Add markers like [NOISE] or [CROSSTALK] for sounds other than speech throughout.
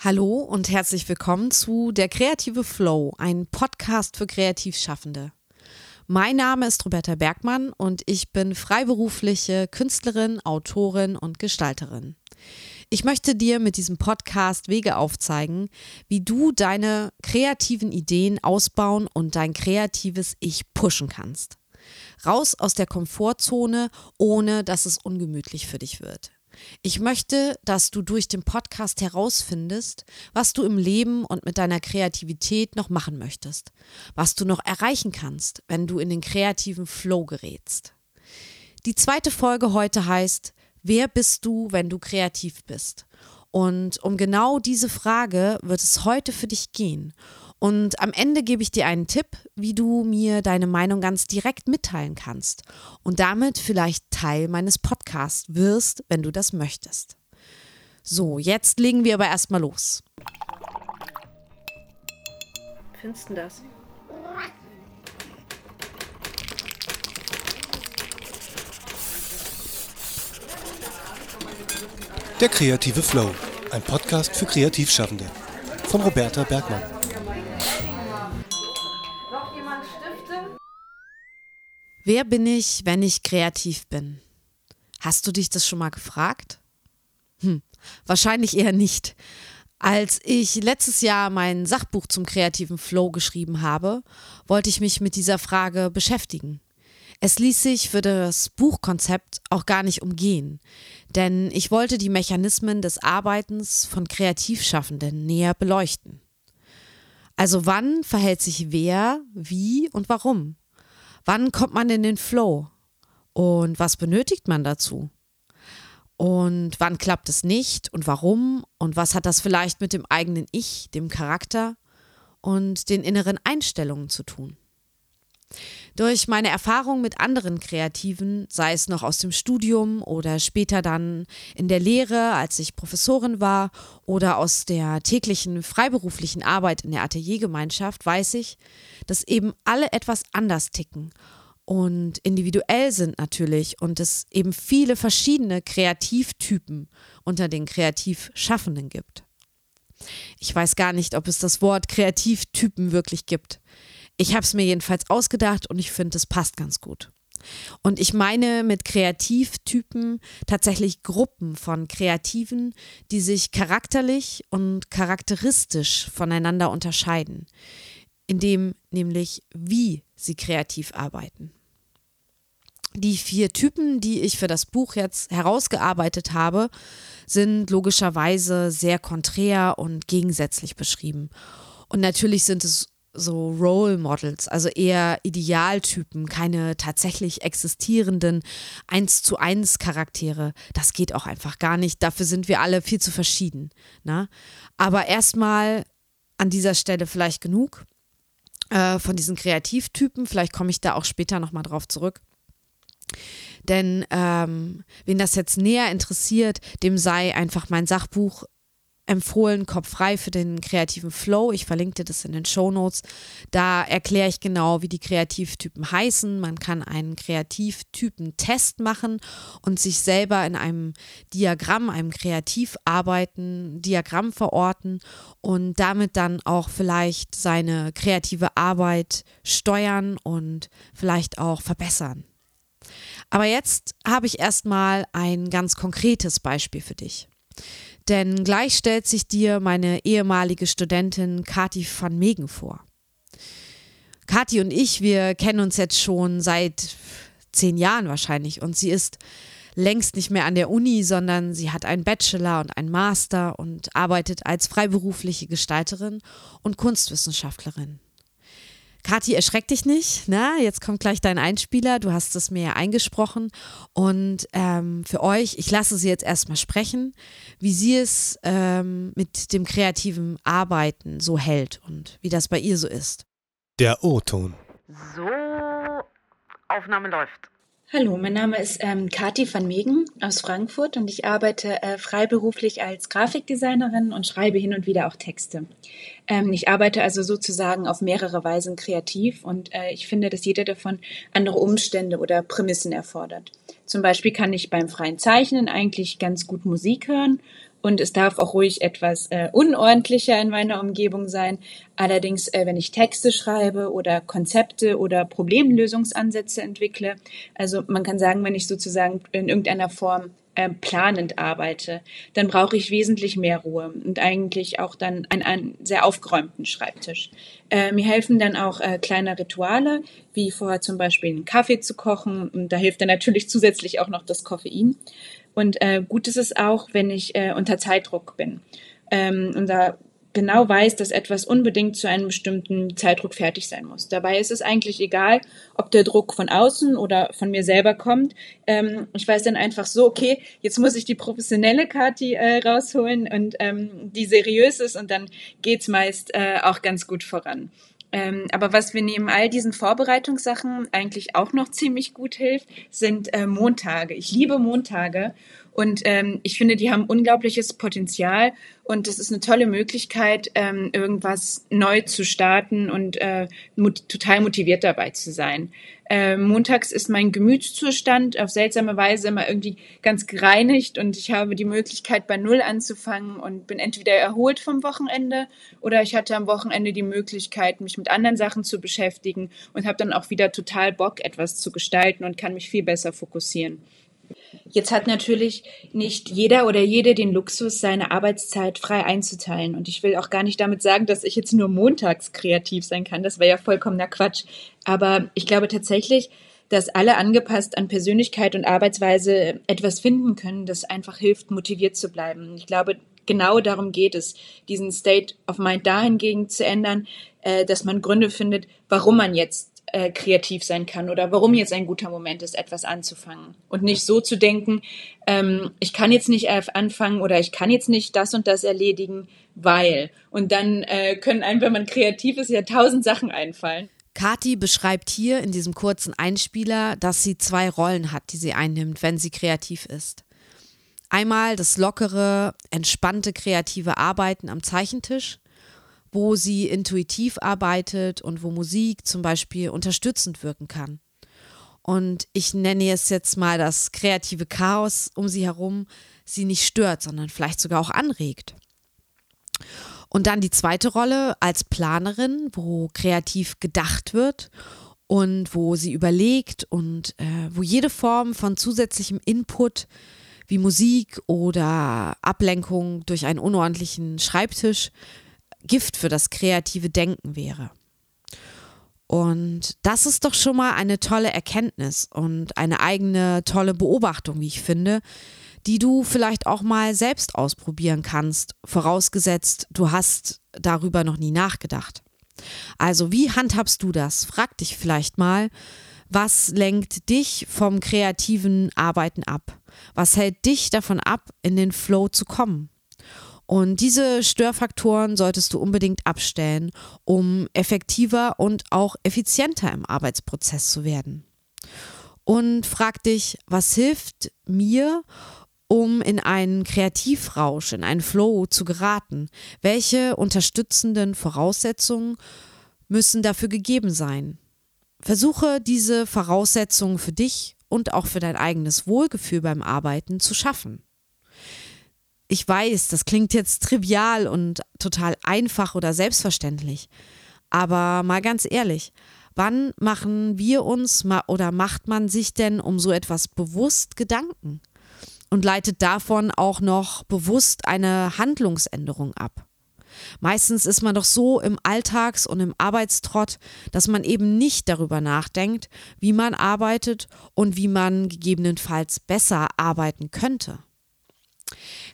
Hallo und herzlich willkommen zu Der kreative Flow, ein Podcast für Kreativschaffende. Mein Name ist Roberta Bergmann und ich bin freiberufliche Künstlerin, Autorin und Gestalterin. Ich möchte dir mit diesem Podcast Wege aufzeigen, wie du deine kreativen Ideen ausbauen und dein kreatives Ich pushen kannst. Raus aus der Komfortzone, ohne dass es ungemütlich für dich wird. Ich möchte, dass du durch den Podcast herausfindest, was du im Leben und mit deiner Kreativität noch machen möchtest, was du noch erreichen kannst, wenn du in den kreativen Flow gerätst. Die zweite Folge heute heißt, wer bist du, wenn du kreativ bist? Und um genau diese Frage wird es heute für dich gehen. Und am Ende gebe ich dir einen Tipp, wie du mir deine Meinung ganz direkt mitteilen kannst und damit vielleicht Teil meines Podcasts wirst, wenn du das möchtest. So, jetzt legen wir aber erstmal los. Findest du das? Der kreative Flow, ein Podcast für Kreativschaffende von Roberta Bergmann. Wer bin ich, wenn ich kreativ bin? Hast du dich das schon mal gefragt? Hm, wahrscheinlich eher nicht. Als ich letztes Jahr mein Sachbuch zum kreativen Flow geschrieben habe, wollte ich mich mit dieser Frage beschäftigen. Es ließ sich für das Buchkonzept auch gar nicht umgehen, denn ich wollte die Mechanismen des Arbeitens von Kreativschaffenden näher beleuchten. Also wann verhält sich wer, wie und warum? Wann kommt man in den Flow? Und was benötigt man dazu? Und wann klappt es nicht und warum? Und was hat das vielleicht mit dem eigenen Ich, dem Charakter und den inneren Einstellungen zu tun? Durch meine Erfahrung mit anderen Kreativen, sei es noch aus dem Studium oder später dann in der Lehre, als ich Professorin war, oder aus der täglichen freiberuflichen Arbeit in der Ateliergemeinschaft, weiß ich, dass eben alle etwas anders ticken und individuell sind natürlich und es eben viele verschiedene Kreativtypen unter den Kreativschaffenden gibt. Ich weiß gar nicht, ob es das Wort Kreativtypen wirklich gibt. Ich habe es mir jedenfalls ausgedacht und ich finde, es passt ganz gut. Und ich meine mit Kreativtypen tatsächlich Gruppen von Kreativen, die sich charakterlich und charakteristisch voneinander unterscheiden, indem nämlich wie sie kreativ arbeiten. Die vier Typen, die ich für das Buch jetzt herausgearbeitet habe, sind logischerweise sehr konträr und gegensätzlich beschrieben. Und natürlich sind es so Role Models, also eher Idealtypen, keine tatsächlich existierenden eins zu eins Charaktere. Das geht auch einfach gar nicht. Dafür sind wir alle viel zu verschieden. Ne? Aber erstmal an dieser Stelle vielleicht genug äh, von diesen Kreativtypen. Vielleicht komme ich da auch später nochmal drauf zurück. Denn ähm, wen das jetzt näher interessiert, dem sei einfach mein Sachbuch empfohlen, Kopf frei für den kreativen Flow. Ich verlinke dir das in den Show Notes. Da erkläre ich genau, wie die Kreativtypen heißen. Man kann einen Kreativtypen-Test machen und sich selber in einem Diagramm, einem Kreativarbeiten, Diagramm verorten und damit dann auch vielleicht seine kreative Arbeit steuern und vielleicht auch verbessern. Aber jetzt habe ich erstmal ein ganz konkretes Beispiel für dich. Denn gleich stellt sich dir meine ehemalige Studentin Kati van Megen vor. Kati und ich, wir kennen uns jetzt schon seit zehn Jahren wahrscheinlich und sie ist längst nicht mehr an der Uni, sondern sie hat einen Bachelor und einen Master und arbeitet als freiberufliche Gestalterin und Kunstwissenschaftlerin. Kathi, erschreck dich nicht. Na, ne? jetzt kommt gleich dein Einspieler. Du hast es mir ja eingesprochen. Und ähm, für euch, ich lasse sie jetzt erstmal sprechen, wie sie es ähm, mit dem kreativen Arbeiten so hält und wie das bei ihr so ist. Der O-Ton. So, Aufnahme läuft. Hallo, mein Name ist ähm, Kati van Megen aus Frankfurt und ich arbeite äh, freiberuflich als Grafikdesignerin und schreibe hin und wieder auch Texte. Ähm, ich arbeite also sozusagen auf mehrere Weisen kreativ und äh, ich finde, dass jeder davon andere Umstände oder Prämissen erfordert. Zum Beispiel kann ich beim freien Zeichnen eigentlich ganz gut Musik hören und es darf auch ruhig etwas äh, unordentlicher in meiner Umgebung sein. Allerdings, äh, wenn ich Texte schreibe oder Konzepte oder Problemlösungsansätze entwickle, also man kann sagen, wenn ich sozusagen in irgendeiner Form äh, planend arbeite, dann brauche ich wesentlich mehr Ruhe und eigentlich auch dann einen, einen sehr aufgeräumten Schreibtisch. Äh, mir helfen dann auch äh, kleine Rituale, wie vorher zum Beispiel einen Kaffee zu kochen und da hilft dann natürlich [LAUGHS] zusätzlich auch noch das Koffein. Und äh, gut ist es auch, wenn ich äh, unter Zeitdruck bin. Ähm, und da genau weiß, dass etwas unbedingt zu einem bestimmten Zeitdruck fertig sein muss. Dabei ist es eigentlich egal, ob der Druck von außen oder von mir selber kommt. Ähm, ich weiß dann einfach so, okay, jetzt muss ich die professionelle Kati äh, rausholen und ähm, die seriös ist und dann geht's meist äh, auch ganz gut voran. Ähm, aber was wir neben all diesen Vorbereitungssachen eigentlich auch noch ziemlich gut hilft, sind äh, Montage. Ich liebe Montage und ähm, ich finde, die haben unglaubliches Potenzial und das ist eine tolle Möglichkeit, ähm, irgendwas neu zu starten und äh, mot total motiviert dabei zu sein. Äh, montags ist mein Gemütszustand auf seltsame Weise immer irgendwie ganz gereinigt und ich habe die Möglichkeit, bei Null anzufangen und bin entweder erholt vom Wochenende oder ich hatte am Wochenende die Möglichkeit, mich mit anderen Sachen zu beschäftigen und habe dann auch wieder total Bock, etwas zu gestalten und kann mich viel besser fokussieren. Jetzt hat natürlich nicht jeder oder jede den Luxus, seine Arbeitszeit frei einzuteilen. Und ich will auch gar nicht damit sagen, dass ich jetzt nur montags kreativ sein kann. Das wäre ja vollkommener Quatsch. Aber ich glaube tatsächlich, dass alle angepasst an Persönlichkeit und Arbeitsweise etwas finden können, das einfach hilft, motiviert zu bleiben. Ich glaube, genau darum geht es, diesen State of Mind dahingegen zu ändern, äh, dass man Gründe findet, warum man jetzt äh, kreativ sein kann oder warum jetzt ein guter Moment ist, etwas anzufangen. Und nicht so zu denken, ähm, ich kann jetzt nicht anfangen oder ich kann jetzt nicht das und das erledigen, weil. Und dann äh, können einem, wenn man kreativ ist, ja tausend Sachen einfallen. Kati beschreibt hier in diesem kurzen Einspieler, dass sie zwei Rollen hat, die sie einnimmt, wenn sie kreativ ist. Einmal das lockere, entspannte kreative Arbeiten am Zeichentisch wo sie intuitiv arbeitet und wo Musik zum Beispiel unterstützend wirken kann. Und ich nenne es jetzt mal das kreative Chaos um sie herum, sie nicht stört, sondern vielleicht sogar auch anregt. Und dann die zweite Rolle als Planerin, wo kreativ gedacht wird und wo sie überlegt und äh, wo jede Form von zusätzlichem Input wie Musik oder Ablenkung durch einen unordentlichen Schreibtisch Gift für das kreative Denken wäre. Und das ist doch schon mal eine tolle Erkenntnis und eine eigene tolle Beobachtung, wie ich finde, die du vielleicht auch mal selbst ausprobieren kannst, vorausgesetzt, du hast darüber noch nie nachgedacht. Also, wie handhabst du das? Frag dich vielleicht mal, was lenkt dich vom kreativen Arbeiten ab? Was hält dich davon ab, in den Flow zu kommen? Und diese Störfaktoren solltest du unbedingt abstellen, um effektiver und auch effizienter im Arbeitsprozess zu werden. Und frag dich, was hilft mir, um in einen Kreativrausch, in einen Flow zu geraten? Welche unterstützenden Voraussetzungen müssen dafür gegeben sein? Versuche diese Voraussetzungen für dich und auch für dein eigenes Wohlgefühl beim Arbeiten zu schaffen ich weiß, das klingt jetzt trivial und total einfach oder selbstverständlich. Aber mal ganz ehrlich, wann machen wir uns oder macht man sich denn um so etwas bewusst Gedanken und leitet davon auch noch bewusst eine Handlungsänderung ab? Meistens ist man doch so im Alltags- und im Arbeitstrott, dass man eben nicht darüber nachdenkt, wie man arbeitet und wie man gegebenenfalls besser arbeiten könnte.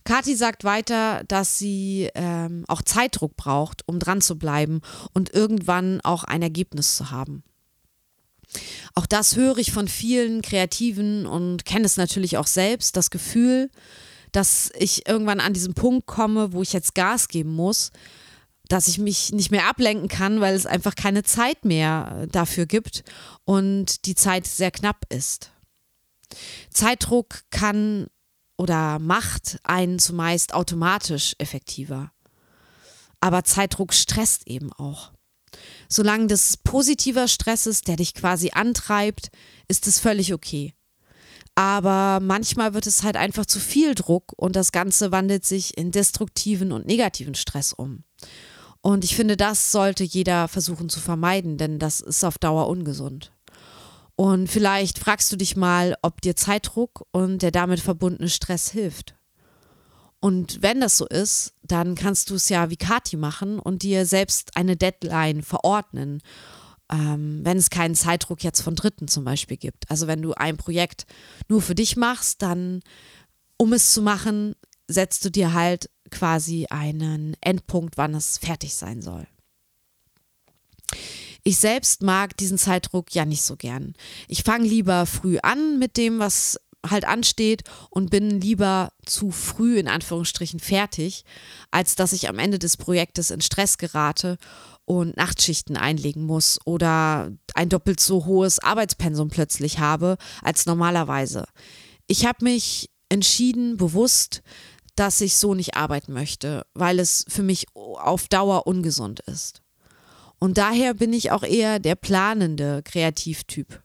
Kathi sagt weiter, dass sie ähm, auch Zeitdruck braucht, um dran zu bleiben und irgendwann auch ein Ergebnis zu haben. Auch das höre ich von vielen Kreativen und kenne es natürlich auch selbst, das Gefühl, dass ich irgendwann an diesen Punkt komme, wo ich jetzt Gas geben muss, dass ich mich nicht mehr ablenken kann, weil es einfach keine Zeit mehr dafür gibt und die Zeit sehr knapp ist. Zeitdruck kann oder macht einen zumeist automatisch effektiver. Aber Zeitdruck stresst eben auch. Solange das positiver Stress ist, der dich quasi antreibt, ist es völlig okay. Aber manchmal wird es halt einfach zu viel Druck und das Ganze wandelt sich in destruktiven und negativen Stress um. Und ich finde, das sollte jeder versuchen zu vermeiden, denn das ist auf Dauer ungesund. Und vielleicht fragst du dich mal, ob dir Zeitdruck und der damit verbundene Stress hilft. Und wenn das so ist, dann kannst du es ja wie Kati machen und dir selbst eine Deadline verordnen, ähm, wenn es keinen Zeitdruck jetzt von Dritten zum Beispiel gibt. Also wenn du ein Projekt nur für dich machst, dann, um es zu machen, setzt du dir halt quasi einen Endpunkt, wann es fertig sein soll. Ich selbst mag diesen Zeitdruck ja nicht so gern. Ich fange lieber früh an mit dem, was halt ansteht und bin lieber zu früh in Anführungsstrichen fertig, als dass ich am Ende des Projektes in Stress gerate und Nachtschichten einlegen muss oder ein doppelt so hohes Arbeitspensum plötzlich habe als normalerweise. Ich habe mich entschieden, bewusst, dass ich so nicht arbeiten möchte, weil es für mich auf Dauer ungesund ist. Und daher bin ich auch eher der planende Kreativtyp.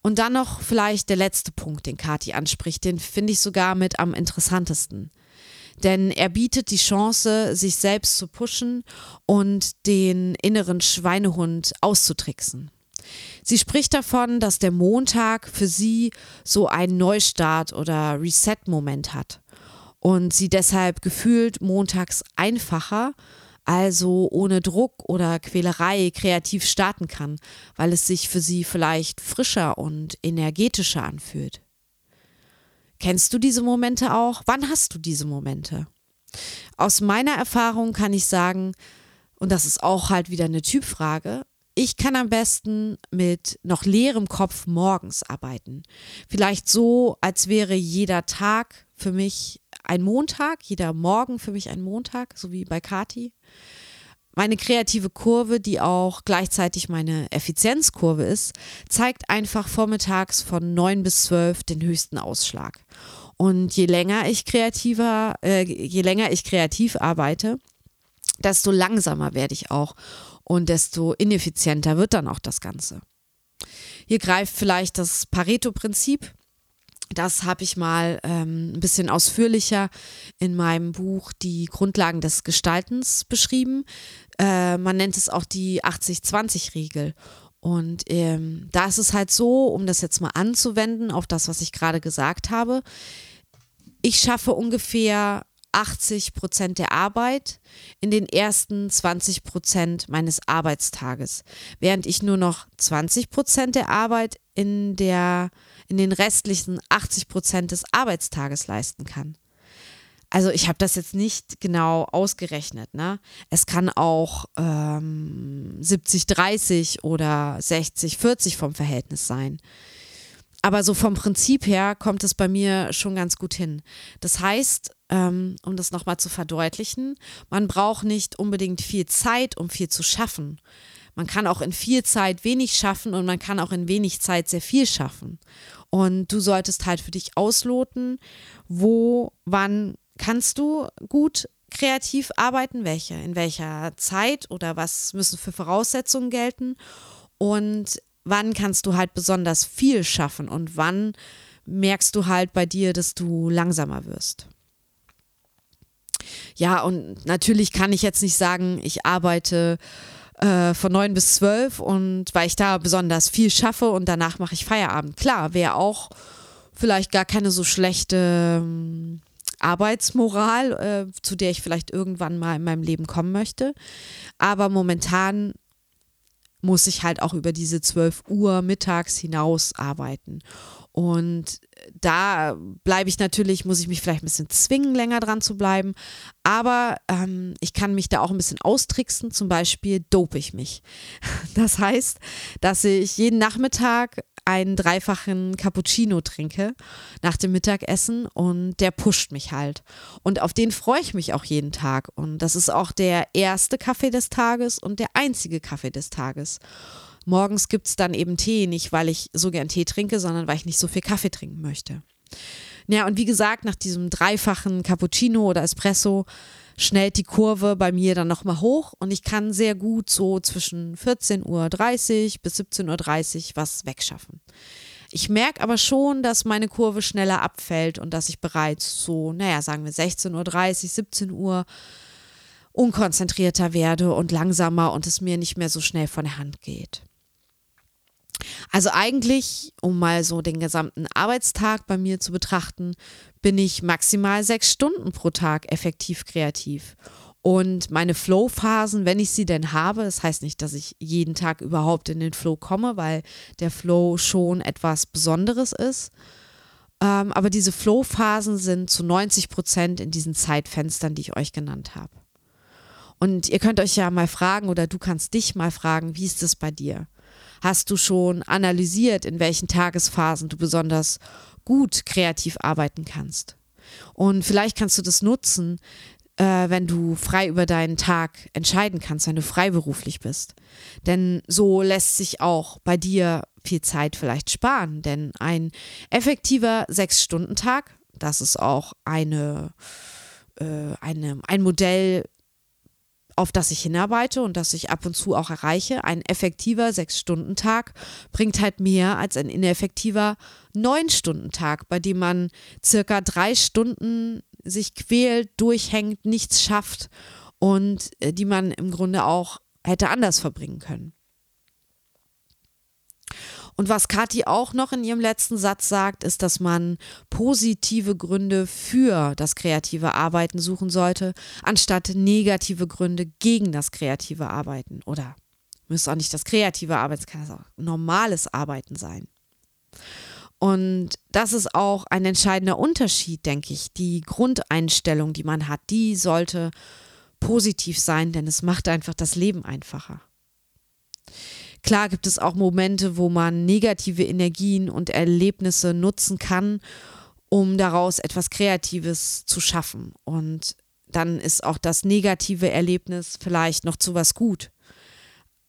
Und dann noch vielleicht der letzte Punkt, den Kati anspricht, den finde ich sogar mit am interessantesten. Denn er bietet die Chance, sich selbst zu pushen und den inneren Schweinehund auszutricksen. Sie spricht davon, dass der Montag für sie so einen Neustart oder Reset-Moment hat und sie deshalb gefühlt montags einfacher also ohne Druck oder Quälerei kreativ starten kann, weil es sich für sie vielleicht frischer und energetischer anfühlt. Kennst du diese Momente auch? Wann hast du diese Momente? Aus meiner Erfahrung kann ich sagen, und das ist auch halt wieder eine Typfrage, ich kann am besten mit noch leerem Kopf morgens arbeiten. Vielleicht so, als wäre jeder Tag für mich ein Montag, jeder Morgen für mich ein Montag, so wie bei Kati. Meine kreative Kurve, die auch gleichzeitig meine Effizienzkurve ist, zeigt einfach vormittags von 9 bis 12 den höchsten Ausschlag. Und je länger ich kreativer, äh, je länger ich kreativ arbeite, desto langsamer werde ich auch und desto ineffizienter wird dann auch das Ganze. Hier greift vielleicht das Pareto-Prinzip. Das habe ich mal ähm, ein bisschen ausführlicher in meinem Buch Die Grundlagen des Gestaltens beschrieben. Äh, man nennt es auch die 80-20-Regel. Und ähm, da ist es halt so, um das jetzt mal anzuwenden auf das, was ich gerade gesagt habe. Ich schaffe ungefähr 80 Prozent der Arbeit in den ersten 20 Prozent meines Arbeitstages, während ich nur noch 20 Prozent der Arbeit in, der, in den restlichen 80 Prozent des Arbeitstages leisten kann. Also ich habe das jetzt nicht genau ausgerechnet. Ne? Es kann auch ähm, 70-30 oder 60-40 vom Verhältnis sein. Aber so vom Prinzip her kommt es bei mir schon ganz gut hin. Das heißt, ähm, um das nochmal zu verdeutlichen, man braucht nicht unbedingt viel Zeit, um viel zu schaffen. Man kann auch in viel Zeit wenig schaffen und man kann auch in wenig Zeit sehr viel schaffen. Und du solltest halt für dich ausloten, wo, wann kannst du gut kreativ arbeiten, welche, in welcher Zeit oder was müssen für Voraussetzungen gelten und wann kannst du halt besonders viel schaffen und wann merkst du halt bei dir, dass du langsamer wirst. Ja, und natürlich kann ich jetzt nicht sagen, ich arbeite äh, von neun bis zwölf und weil ich da besonders viel schaffe und danach mache ich Feierabend. Klar, wäre auch vielleicht gar keine so schlechte ähm, Arbeitsmoral, äh, zu der ich vielleicht irgendwann mal in meinem Leben kommen möchte. Aber momentan muss ich halt auch über diese 12 Uhr mittags hinaus arbeiten. Und da bleibe ich natürlich, muss ich mich vielleicht ein bisschen zwingen, länger dran zu bleiben. Aber ähm, ich kann mich da auch ein bisschen austricksen. Zum Beispiel dope ich mich. [LAUGHS] Das heißt, dass ich jeden Nachmittag einen dreifachen Cappuccino trinke nach dem Mittagessen und der pusht mich halt. Und auf den freue ich mich auch jeden Tag. Und das ist auch der erste Kaffee des Tages und der einzige Kaffee des Tages. Morgens gibt es dann eben Tee, nicht weil ich so gern Tee trinke, sondern weil ich nicht so viel Kaffee trinken möchte. Ja, und wie gesagt, nach diesem dreifachen Cappuccino oder Espresso schnellt die Kurve bei mir dann nochmal hoch und ich kann sehr gut so zwischen 14.30 Uhr bis 17.30 Uhr was wegschaffen. Ich merke aber schon, dass meine Kurve schneller abfällt und dass ich bereits so, naja, sagen wir 16.30 Uhr, 17 Uhr unkonzentrierter werde und langsamer und es mir nicht mehr so schnell von der Hand geht. Also eigentlich, um mal so den gesamten Arbeitstag bei mir zu betrachten, bin ich maximal sechs Stunden pro Tag effektiv kreativ. Und meine Flow-Phasen, wenn ich sie denn habe, das heißt nicht, dass ich jeden Tag überhaupt in den Flow komme, weil der Flow schon etwas Besonderes ist. Ähm, aber diese Flow-Phasen sind zu 90 Prozent in diesen Zeitfenstern, die ich euch genannt habe. Und ihr könnt euch ja mal fragen oder du kannst dich mal fragen, wie ist es bei dir? Hast du schon analysiert, in welchen Tagesphasen du besonders gut kreativ arbeiten kannst? Und vielleicht kannst du das nutzen, äh, wenn du frei über deinen Tag entscheiden kannst, wenn du freiberuflich bist. Denn so lässt sich auch bei dir viel Zeit vielleicht sparen. Denn ein effektiver Sechs-Stunden-Tag, das ist auch eine, äh, eine, ein Modell, auf das ich hinarbeite und das ich ab und zu auch erreiche. Ein effektiver Sechs-Stunden-Tag bringt halt mehr als ein ineffektiver Neun-Stunden-Tag, bei dem man circa drei Stunden sich quält, durchhängt, nichts schafft und äh, die man im Grunde auch hätte anders verbringen können. Und was Kathi auch noch in ihrem letzten Satz sagt, ist, dass man positive Gründe für das kreative Arbeiten suchen sollte, anstatt negative Gründe gegen das kreative Arbeiten. Oder müsste auch nicht das kreative Arbeiten, es kann auch normales Arbeiten sein. Und das ist auch ein entscheidender Unterschied, denke ich. Die Grundeinstellung, die man hat, die sollte positiv sein, denn es macht einfach das Leben einfacher. Klar gibt es auch Momente, wo man negative Energien und Erlebnisse nutzen kann, um daraus etwas Kreatives zu schaffen. Und dann ist auch das negative Erlebnis vielleicht noch zu was gut.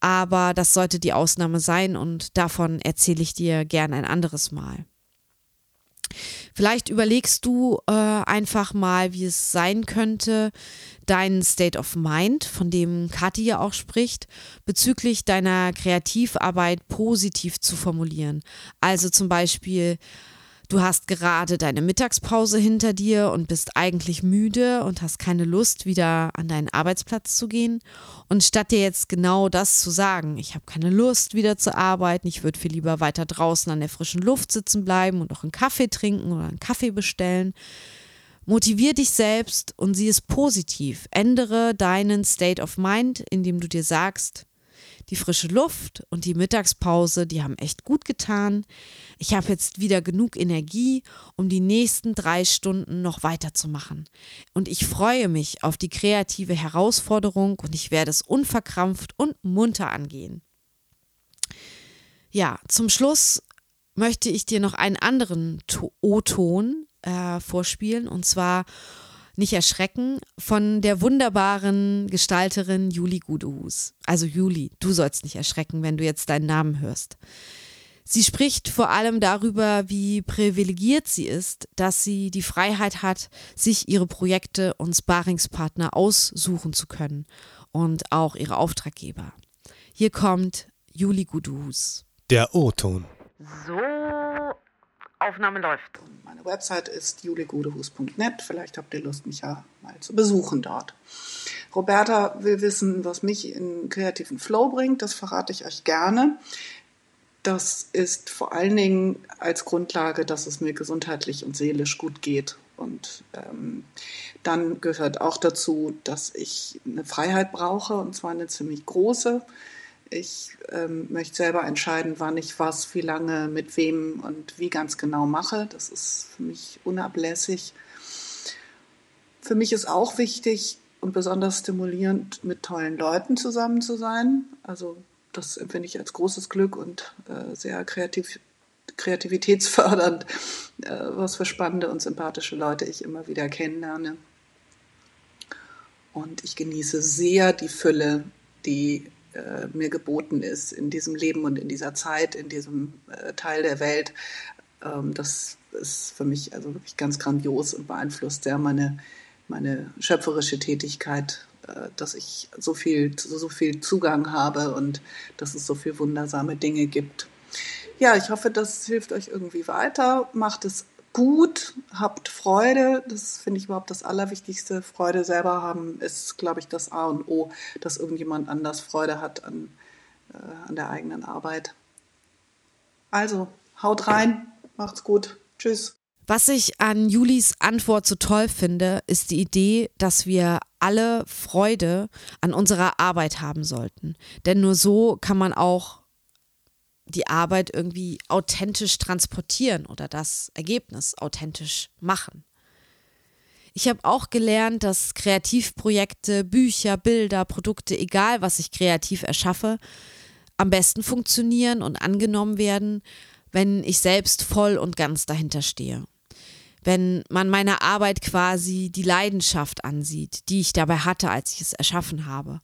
Aber das sollte die Ausnahme sein und davon erzähle ich dir gern ein anderes Mal. Vielleicht überlegst du äh, einfach mal, wie es sein könnte, deinen State of Mind, von dem Kathi ja auch spricht, bezüglich deiner Kreativarbeit positiv zu formulieren. Also zum Beispiel, Du hast gerade deine Mittagspause hinter dir und bist eigentlich müde und hast keine Lust, wieder an deinen Arbeitsplatz zu gehen. Und statt dir jetzt genau das zu sagen, ich habe keine Lust, wieder zu arbeiten, ich würde viel lieber weiter draußen an der frischen Luft sitzen bleiben und noch einen Kaffee trinken oder einen Kaffee bestellen, Motivier dich selbst und sieh es positiv. Ändere deinen State of Mind, indem du dir sagst, die frische Luft und die Mittagspause, die haben echt gut getan. Ich habe jetzt wieder genug Energie, um die nächsten drei Stunden noch weiterzumachen. Und ich freue mich auf die kreative Herausforderung und ich werde es unverkrampft und munter angehen. Ja, zum Schluss möchte ich dir noch einen anderen O-Ton äh, vorspielen und zwar nicht erschrecken, von der wunderbaren Gestalterin Juli Gudehus. Also Juli, du sollst nicht erschrecken, wenn du jetzt deinen Namen hörst. Sie spricht vor allem darüber, wie privilegiert sie ist, dass sie die Freiheit hat, sich ihre Projekte und Sparingspartner aussuchen zu können und auch ihre Auftraggeber. Hier kommt Juli Gudus. Der O-Ton. So Aufnahme läuft. Meine Website ist juligudehus.net. Vielleicht habt ihr Lust, mich ja mal zu besuchen dort. Roberta will wissen, was mich in kreativen Flow bringt. Das verrate ich euch gerne. Das ist vor allen Dingen als Grundlage, dass es mir gesundheitlich und seelisch gut geht. Und ähm, dann gehört auch dazu, dass ich eine Freiheit brauche, und zwar eine ziemlich große. Ich ähm, möchte selber entscheiden, wann ich was, wie lange, mit wem und wie ganz genau mache. Das ist für mich unablässig. Für mich ist auch wichtig und besonders stimulierend, mit tollen Leuten zusammen zu sein. Also das empfinde ich als großes Glück und äh, sehr kreativ, kreativitätsfördernd, äh, was für spannende und sympathische Leute ich immer wieder kennenlerne. Und ich genieße sehr die Fülle, die äh, mir geboten ist in diesem Leben und in dieser Zeit, in diesem äh, Teil der Welt. Ähm, das ist für mich also wirklich ganz grandios und beeinflusst sehr meine, meine schöpferische Tätigkeit, äh, dass ich so viel, so viel Zugang habe und dass es so viele wundersame Dinge gibt. ja, ich hoffe, das hilft euch irgendwie weiter. Macht es gut, habt Freude. Das finde ich überhaupt das Allerwichtigste. Freude selber haben ist, glaube ich, das A und O, dass irgendjemand anders Freude hat an, äh, an der eigenen Arbeit. Also, haut rein, macht's gut. Tschüss. Was ich an Julis Antwort so toll finde, ist die Idee, dass wir alle Freude an unserer Arbeit haben sollten. Denn nur so kann man auch die Arbeit irgendwie authentisch transportieren oder das Ergebnis authentisch machen. Ich habe auch gelernt, dass Kreativprojekte, Bücher, Bilder, Produkte, egal was ich kreativ erschaffe, am besten funktionieren und angenommen werden, wenn ich selbst voll und ganz dahinter stehe wenn man meiner Arbeit quasi die Leidenschaft ansieht, die ich dabei hatte, als ich es erschaffen habe.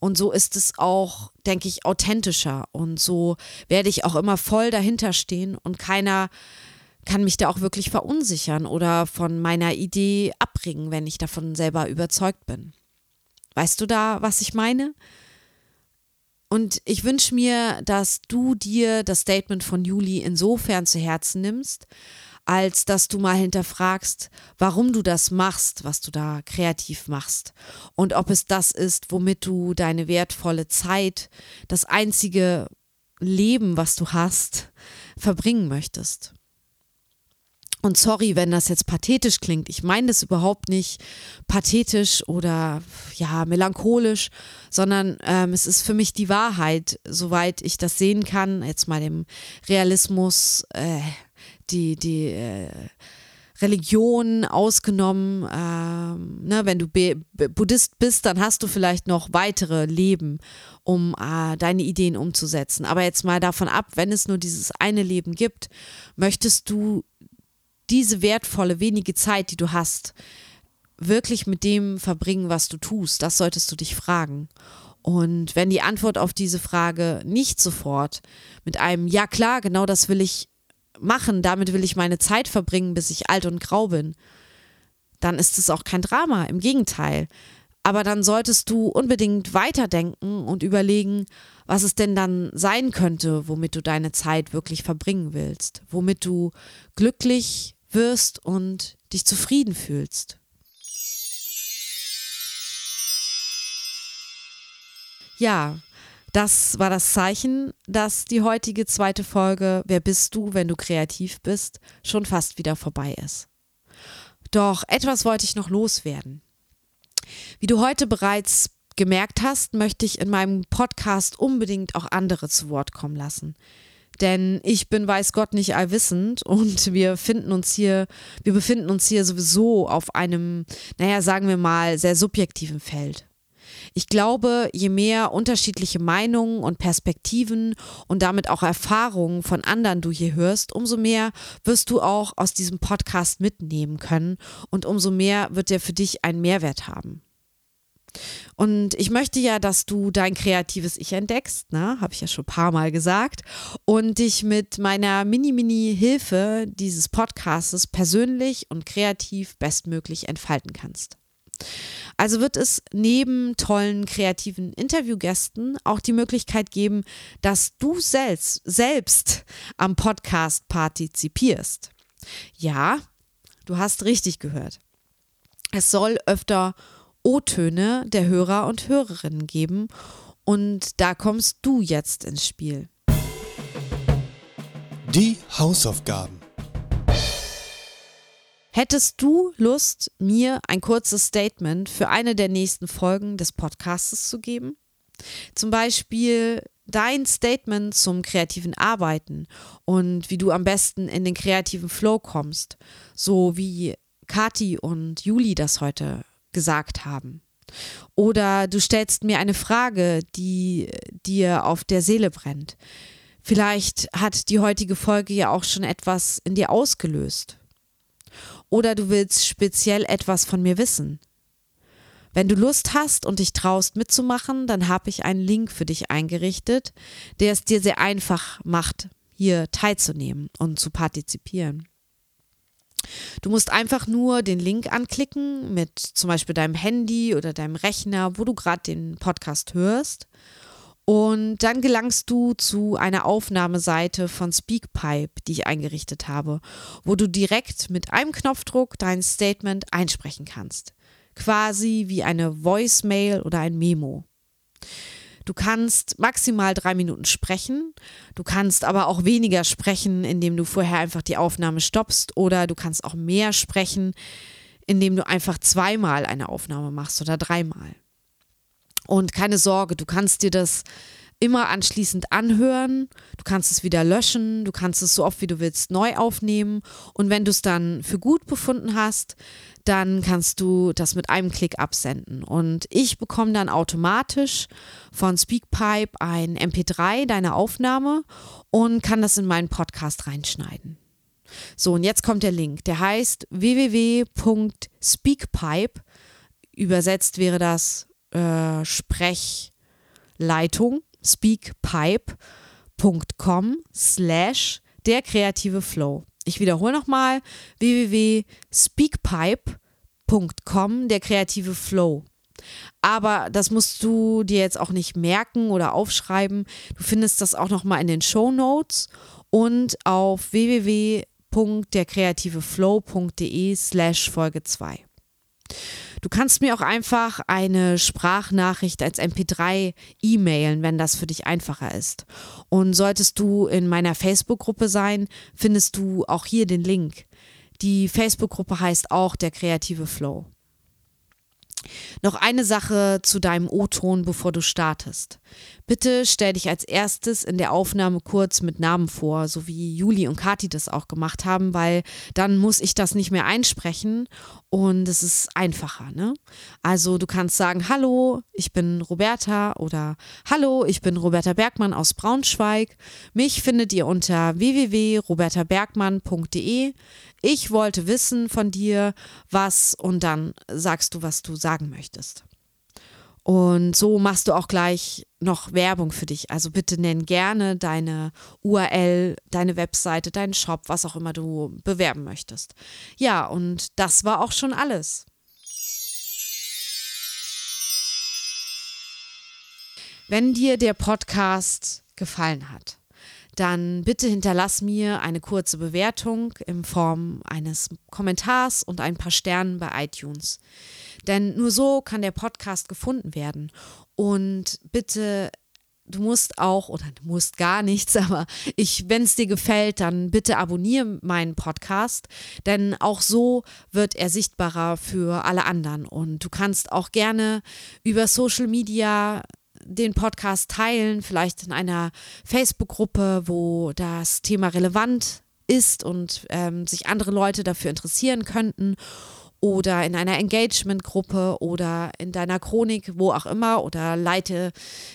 Und so ist es auch, denke ich, authentischer. Und so werde ich auch immer voll dahinter stehen und keiner kann mich da auch wirklich verunsichern oder von meiner Idee abbringen, wenn ich davon selber überzeugt bin. Weißt du da, was ich meine? Und ich wünsche mir, dass du dir das Statement von Juli insofern zu Herzen nimmst, als dass du mal hinterfragst, warum du das machst, was du da kreativ machst und ob es das ist, womit du deine wertvolle Zeit, das einzige Leben, was du hast, verbringen möchtest. Und sorry, wenn das jetzt pathetisch klingt. Ich meine das überhaupt nicht pathetisch oder ja melancholisch, sondern ähm, es ist für mich die Wahrheit, soweit ich das sehen kann. Jetzt mal dem Realismus äh, die, die äh, Religion ausgenommen. Ähm, ne, wenn du Be Buddhist bist, dann hast du vielleicht noch weitere Leben, um äh, deine Ideen umzusetzen. Aber jetzt mal davon ab, wenn es nur dieses eine Leben gibt, möchtest du diese wertvolle wenige Zeit, die du hast, wirklich mit dem verbringen, was du tust? Das solltest du dich fragen. Und wenn die Antwort auf diese Frage nicht sofort mit einem Ja klar, genau das will ich machen, damit will ich meine Zeit verbringen, bis ich alt und grau bin, dann ist es auch kein Drama, im Gegenteil. Aber dann solltest du unbedingt weiterdenken und überlegen, was es denn dann sein könnte, womit du deine Zeit wirklich verbringen willst, womit du glücklich wirst und dich zufrieden fühlst. Ja, das war das Zeichen, dass die heutige zweite Folge Wer bist du, wenn du kreativ bist, schon fast wieder vorbei ist. Doch etwas wollte ich noch loswerden. Wie du heute bereits gemerkt hast, möchte ich in meinem Podcast unbedingt auch andere zu Wort kommen lassen. Denn ich bin, weiß Gott, nicht allwissend und wir finden uns hier, wir befinden uns hier sowieso auf einem, naja, sagen wir mal, sehr subjektiven Feld. Ich glaube, je mehr unterschiedliche Meinungen und Perspektiven und damit auch Erfahrungen von anderen du hier hörst, umso mehr wirst du auch aus diesem Podcast mitnehmen können und umso mehr wird er für dich einen Mehrwert haben. Und ich möchte ja, dass du dein kreatives Ich entdeckst, ne? habe ich ja schon ein paar Mal gesagt, und dich mit meiner Mini-Mini-Hilfe dieses Podcastes persönlich und kreativ bestmöglich entfalten kannst. Also wird es neben tollen kreativen Interviewgästen auch die Möglichkeit geben, dass du selbst, selbst am Podcast partizipierst. Ja, du hast richtig gehört. Es soll öfter O-Töne der Hörer und Hörerinnen geben und da kommst du jetzt ins Spiel. Die Hausaufgaben. Hättest du Lust, mir ein kurzes Statement für eine der nächsten Folgen des Podcasts zu geben? Zum Beispiel dein Statement zum kreativen Arbeiten und wie du am besten in den kreativen Flow kommst, so wie Kati und Juli das heute gesagt haben. Oder du stellst mir eine Frage, die dir auf der Seele brennt. Vielleicht hat die heutige Folge ja auch schon etwas in dir ausgelöst oder du willst speziell etwas von mir wissen. Wenn du Lust hast und dich traust mitzumachen, dann habe ich einen Link für dich eingerichtet, der es dir sehr einfach macht, hier teilzunehmen und zu partizipieren. Du musst einfach nur den Link anklicken mit zum Beispiel deinem Handy oder deinem Rechner, wo du gerade den Podcast hörst. Und dann gelangst du zu einer Aufnahmeseite von Speakpipe, die ich eingerichtet habe, wo du direkt mit einem Knopfdruck dein Statement einsprechen kannst. Quasi wie eine Voicemail oder ein Memo. Du kannst maximal drei Minuten sprechen. Du kannst aber auch weniger sprechen, indem du vorher einfach die Aufnahme stoppst. Oder du kannst auch mehr sprechen, indem du einfach zweimal eine Aufnahme machst oder dreimal. Und keine Sorge, du kannst dir das immer anschließend anhören, du kannst es wieder löschen, du kannst es so oft wie du willst neu aufnehmen und wenn du es dann für gut befunden hast, dann kannst du das mit einem Klick absenden. Und ich bekomme dann automatisch von Speakpipe ein MP3 deiner Aufnahme und kann das in meinen Podcast reinschneiden. So, und jetzt kommt der Link. Der heißt www.speakpipe. Übersetzt wäre das äh, Sprechleitung, speakpipe.com slash der kreative Flow. Ich wiederhole nochmal www.speakpipe.com, der kreative Flow. Aber das musst du dir jetzt auch nicht merken oder aufschreiben. Du findest das auch nochmal in den Show Notes und auf www.derkreativeflow.de slash Folge 2. Du kannst mir auch einfach eine Sprachnachricht als MP3 e-mailen, wenn das für dich einfacher ist. Und solltest du in meiner Facebook-Gruppe sein, findest du auch hier den Link. Die Facebook-Gruppe heißt auch der kreative Flow. Noch eine Sache zu deinem O-Ton, bevor du startest. Bitte stell dich als erstes in der Aufnahme kurz mit Namen vor, so wie Juli und Kati das auch gemacht haben, weil dann muss ich das nicht mehr einsprechen und es ist einfacher. Ne? Also du kannst sagen, hallo, ich bin Roberta oder hallo, ich bin Roberta Bergmann aus Braunschweig. Mich findet ihr unter www.robertabergmann.de. Ich wollte wissen von dir, was und dann sagst du, was du sagen möchtest. Und so machst du auch gleich noch Werbung für dich. Also bitte nenn gerne deine URL, deine Webseite, deinen Shop, was auch immer du bewerben möchtest. Ja, und das war auch schon alles. Wenn dir der Podcast gefallen hat, dann bitte hinterlass mir eine kurze Bewertung in Form eines Kommentars und ein paar Sternen bei iTunes. Denn nur so kann der Podcast gefunden werden. Und bitte du musst auch, oder du musst gar nichts, [LAUGHS] aber ich, wenn es dir gefällt, dann bitte abonniere meinen Podcast, denn auch so wird er sichtbarer für alle anderen. Und du kannst auch gerne über Social Media den Podcast teilen, vielleicht in einer Facebook-Gruppe, wo das Thema relevant ist und ähm, sich andere Leute dafür interessieren könnten oder in einer Engagement-Gruppe oder in deiner Chronik, wo auch immer, oder leite,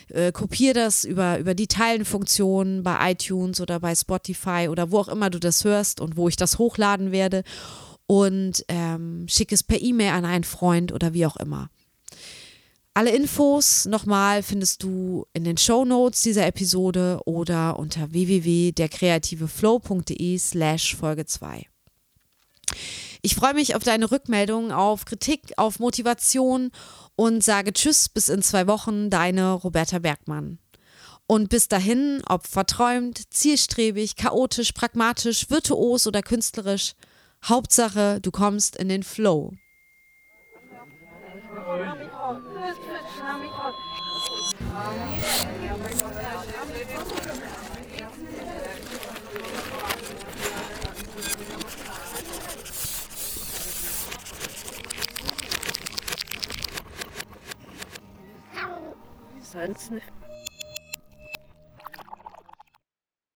äh, kopiere das über, über die Teilen-Funktion bei iTunes oder bei Spotify oder wo auch immer du das hörst und wo ich das hochladen werde und ähm, schicke es per E-Mail an einen Freund oder wie auch immer. Alle Infos nochmal findest du in den Show Notes dieser Episode oder unter www.derkreativeflow.de slash Folge 2. Ich freue mich auf deine Rückmeldungen, auf Kritik, auf Motivation und sage Tschüss bis in zwei Wochen, deine Roberta Bergmann. Und bis dahin, ob verträumt, zielstrebig, chaotisch, pragmatisch, virtuos oder künstlerisch, Hauptsache, du kommst in den Flow. Nicht.